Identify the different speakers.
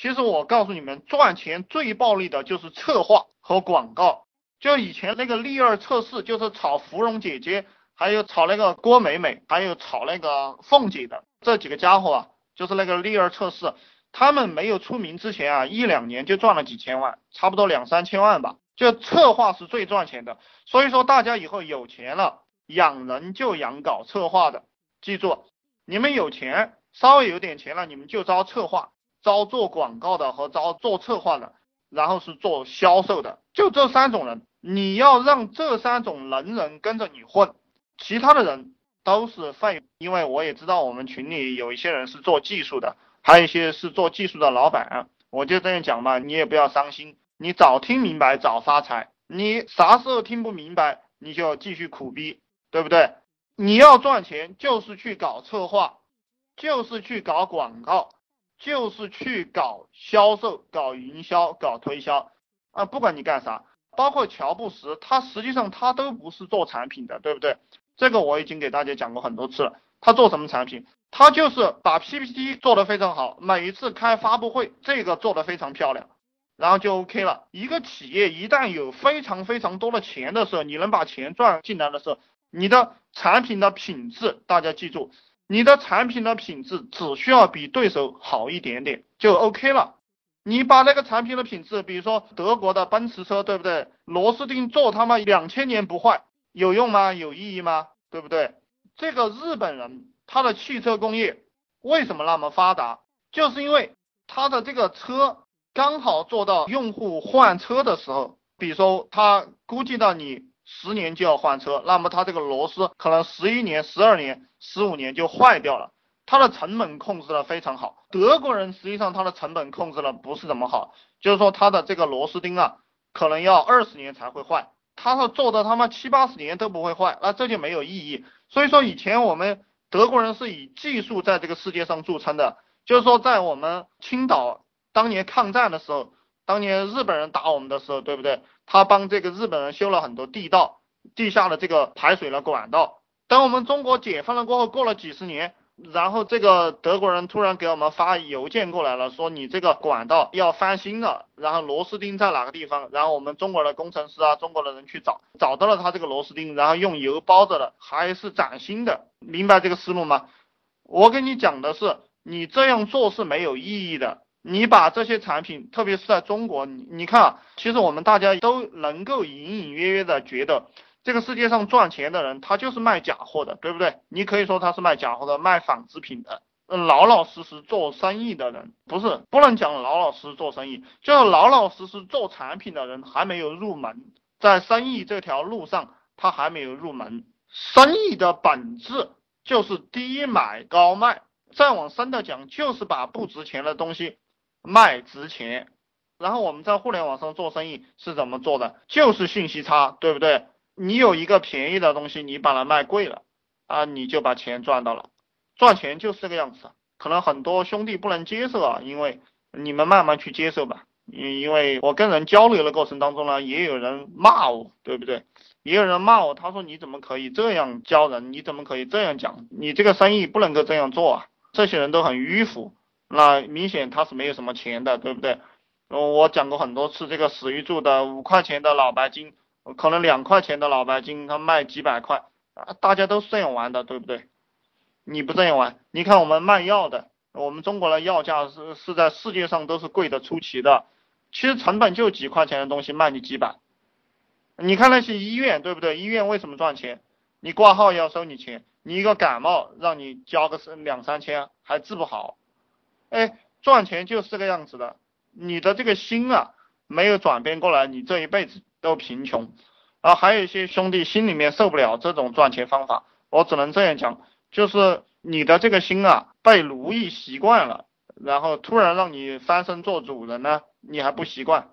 Speaker 1: 其实我告诉你们，赚钱最暴利的就是策划和广告。就以前那个利二测试，就是炒芙蓉姐姐，还有炒那个郭美美，还有炒那个凤姐的这几个家伙啊，就是那个利二测试，他们没有出名之前啊，一两年就赚了几千万，差不多两三千万吧。就策划是最赚钱的，所以说大家以后有钱了，养人就养搞策划的。记住，你们有钱，稍微有点钱了，你们就招策划，招做广告的和招做策划的，然后是做销售的，就这三种人。你要让这三种能人跟着你混，其他的人都是废。因为我也知道我们群里有一些人是做技术的，还有一些是做技术的老板，我就这样讲嘛，你也不要伤心，你早听明白早发财，你啥时候听不明白，你就继续苦逼，对不对？你要赚钱就是去搞策划，就是去搞广告，就是去搞销售、搞营销、搞推销啊，不管你干啥。包括乔布斯，他实际上他都不是做产品的，对不对？这个我已经给大家讲过很多次了。他做什么产品？他就是把 PPT 做得非常好，每一次开发布会，这个做得非常漂亮，然后就 OK 了。一个企业一旦有非常非常多的钱的时候，你能把钱赚进来的时候，你的产品的品质，大家记住，你的产品的品质只需要比对手好一点点就 OK 了。你把那个产品的品质，比如说德国的奔驰车，对不对？螺丝钉做他妈两千年不坏，有用吗？有意义吗？对不对？这个日本人他的汽车工业为什么那么发达？就是因为他的这个车刚好做到用户换车的时候，比如说他估计到你十年就要换车，那么他这个螺丝可能十一年、十二年、十五年就坏掉了。它的成本控制的非常好，德国人实际上它的成本控制的不是怎么好，就是说它的这个螺丝钉啊，可能要二十年才会坏，他说做的他妈七八十年都不会坏，那这就没有意义。所以说以前我们德国人是以技术在这个世界上著称的，就是说在我们青岛当年抗战的时候，当年日本人打我们的时候，对不对？他帮这个日本人修了很多地道、地下的这个排水的管道。等我们中国解放了过后，过了几十年。然后这个德国人突然给我们发邮件过来了，说你这个管道要翻新了，然后螺丝钉在哪个地方？然后我们中国的工程师啊，中国的人去找，找到了他这个螺丝钉，然后用油包着的，还是崭新的，明白这个思路吗？我跟你讲的是，你这样做是没有意义的。你把这些产品，特别是在中国，你你看啊，其实我们大家都能够隐隐约约的觉得。这个世界上赚钱的人，他就是卖假货的，对不对？你可以说他是卖假货的，卖仿制品的。老老实实做生意的人，不是不能讲老老实实做生意，就是老老实实做产品的人还没有入门，在生意这条路上他还没有入门。生意的本质就是低买高卖，再往深的讲，就是把不值钱的东西卖值钱。然后我们在互联网上做生意是怎么做的？就是信息差，对不对？你有一个便宜的东西，你把它卖贵了，啊，你就把钱赚到了。赚钱就是这个样子，可能很多兄弟不能接受啊，因为你们慢慢去接受吧。因因为我跟人交流的过程当中呢，也有人骂我，对不对？也有人骂我，他说你怎么可以这样教人？你怎么可以这样讲？你这个生意不能够这样做啊！这些人都很迂腐，那明显他是没有什么钱的，对不对？我讲过很多次，这个史玉柱的五块钱的老白金。可能两块钱的老白金，他卖几百块啊，大家都是这样玩的，对不对？你不这样玩，你看我们卖药的，我们中国的药价是是在世界上都是贵的出奇的，其实成本就几块钱的东西卖你几百。你看那些医院，对不对？医院为什么赚钱？你挂号要收你钱，你一个感冒让你交个两三千还治不好，哎，赚钱就是这个样子的。你的这个心啊没有转变过来，你这一辈子。都贫穷，啊，还有一些兄弟心里面受不了这种赚钱方法，我只能这样讲，就是你的这个心啊被奴役习惯了，然后突然让你翻身做主人呢，你还不习惯，